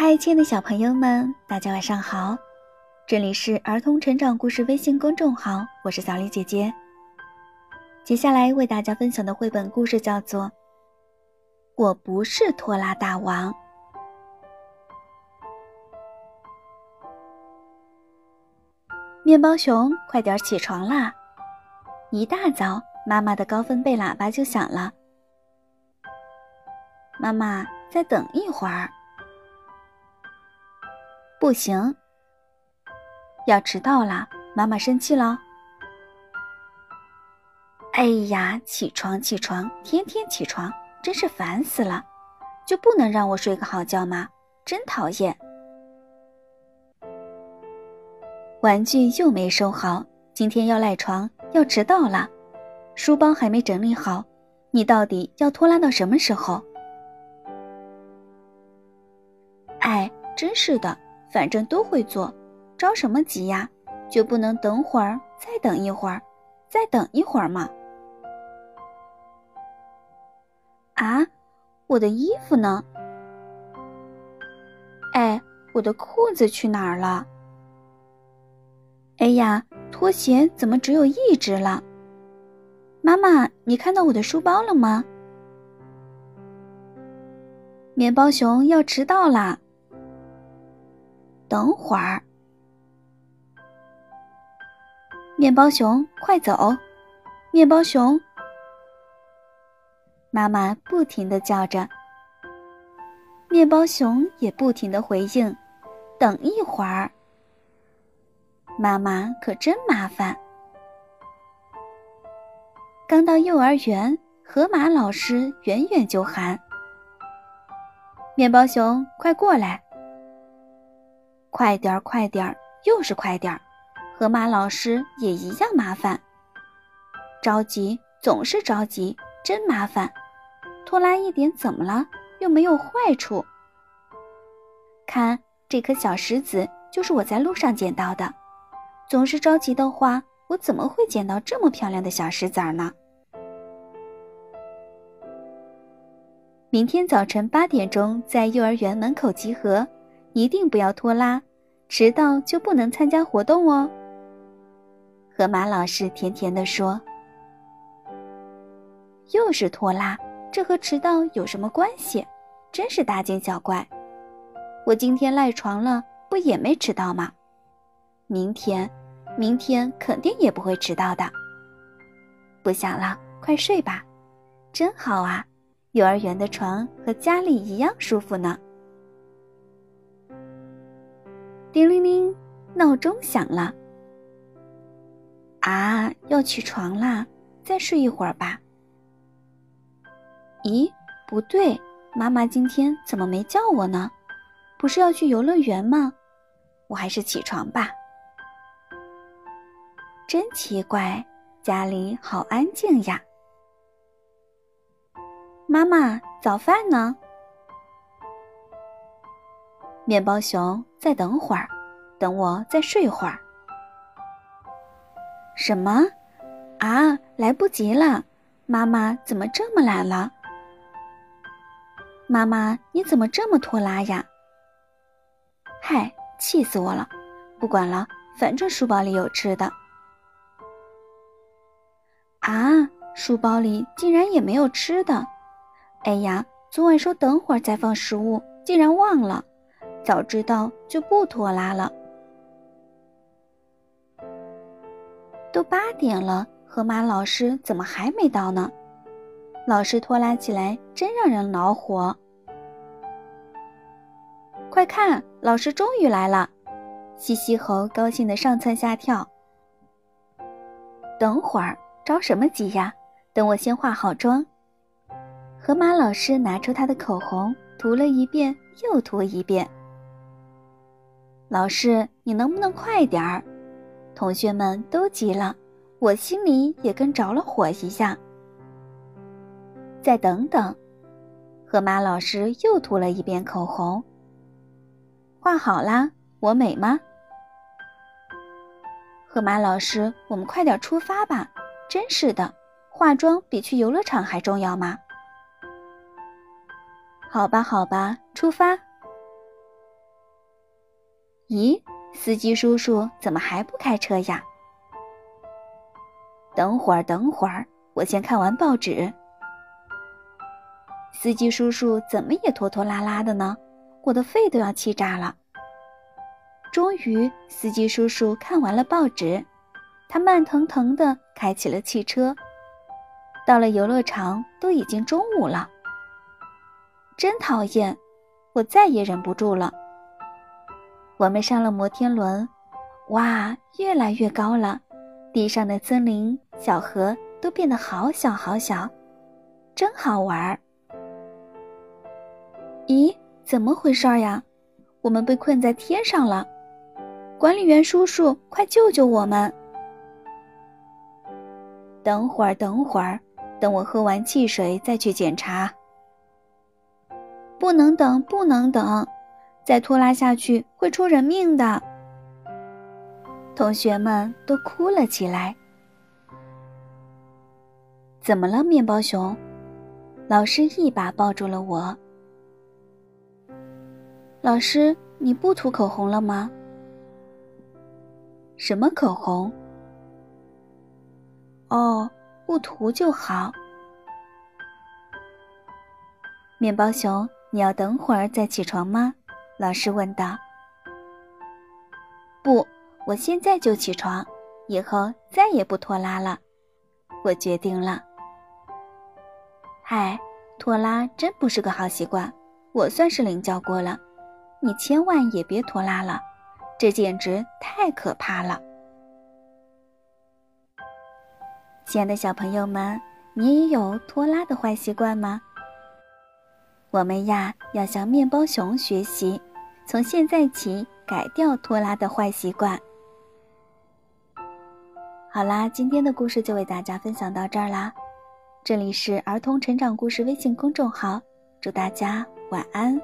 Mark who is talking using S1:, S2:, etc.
S1: 嗨，亲爱的小朋友们，大家晚上好！这里是儿童成长故事微信公众号，我是小丽姐姐。接下来为大家分享的绘本故事叫做《我不是拖拉大王》。面包熊，快点起床啦！一大早，妈妈的高分贝喇叭就响了。妈妈，再等一会儿。不行，要迟到了，妈妈生气了。哎呀，起床起床，天天起床，真是烦死了！就不能让我睡个好觉吗？真讨厌！玩具又没收好，今天要赖床，要迟到了。书包还没整理好，你到底要拖拉到什么时候？哎，真是的。反正都会做，着什么急呀？就不能等会儿，再等一会儿，再等一会儿吗？啊，我的衣服呢？哎，我的裤子去哪儿了？哎呀，拖鞋怎么只有一只了？妈妈，你看到我的书包了吗？面包熊要迟到啦！等会儿，面包熊，快走！面包熊，妈妈不停的叫着，面包熊也不停的回应：“等一会儿。”妈妈可真麻烦。刚到幼儿园，河马老师远远就喊：“面包熊，快过来！”快点儿，快点儿，又是快点儿！河马老师也一样麻烦，着急总是着急，真麻烦。拖拉一点怎么了？又没有坏处。看这颗小石子，就是我在路上捡到的。总是着急的话，我怎么会捡到这么漂亮的小石子儿呢？明天早晨八点钟在幼儿园门口集合。一定不要拖拉，迟到就不能参加活动哦。河马老师甜甜地说：“又是拖拉，这和迟到有什么关系？真是大惊小怪！我今天赖床了，不也没迟到吗？明天，明天肯定也不会迟到的。不想了，快睡吧，真好啊！幼儿园的床和家里一样舒服呢。”叮铃铃，闹钟响了。啊，要起床啦！再睡一会儿吧。咦，不对，妈妈今天怎么没叫我呢？不是要去游乐园吗？我还是起床吧。真奇怪，家里好安静呀。妈妈，早饭呢？面包熊，再等会儿，等我再睡会儿。什么？啊，来不及了！妈妈怎么这么懒了？妈妈，你怎么这么拖拉呀？嗨，气死我了！不管了，反正书包里有吃的。啊，书包里竟然也没有吃的！哎呀，昨晚说等会儿再放食物，竟然忘了。早知道就不拖拉了。都八点了，河马老师怎么还没到呢？老师拖拉起来真让人恼火。快看，老师终于来了！西西猴高兴的上蹿下跳。等会儿着什么急呀？等我先化好妆。河马老师拿出他的口红，涂了一遍又涂一遍。老师，你能不能快点儿？同学们都急了，我心里也跟着了火一样。再等等，河马老师又涂了一遍口红。画好啦，我美吗？河马老师，我们快点出发吧！真是的，化妆比去游乐场还重要吗？好吧，好吧，出发。咦，司机叔叔怎么还不开车呀？等会儿，等会儿，我先看完报纸。司机叔叔怎么也拖拖拉拉的呢？我的肺都要气炸了。终于，司机叔叔看完了报纸，他慢腾腾地开起了汽车。到了游乐场，都已经中午了。真讨厌，我再也忍不住了。我们上了摩天轮，哇，越来越高了，地上的森林、小河都变得好小好小，真好玩儿。咦，怎么回事呀？我们被困在天上了！管理员叔叔，快救救我们！等会儿，等会儿，等我喝完汽水再去检查。不能等，不能等。再拖拉下去会出人命的。同学们都哭了起来。怎么了，面包熊？老师一把抱住了我。老师，你不涂口红了吗？什么口红？哦，不涂就好。面包熊，你要等会儿再起床吗？老师问道：“不，我现在就起床，以后再也不拖拉了。我决定了。嗨，拖拉真不是个好习惯，我算是领教过了。你千万也别拖拉了，这简直太可怕了。”亲爱的小朋友们，你也有拖拉的坏习惯吗？我们呀，要向面包熊学习。从现在起，改掉拖拉的坏习惯。好啦，今天的故事就为大家分享到这儿啦。这里是儿童成长故事微信公众号，祝大家晚安。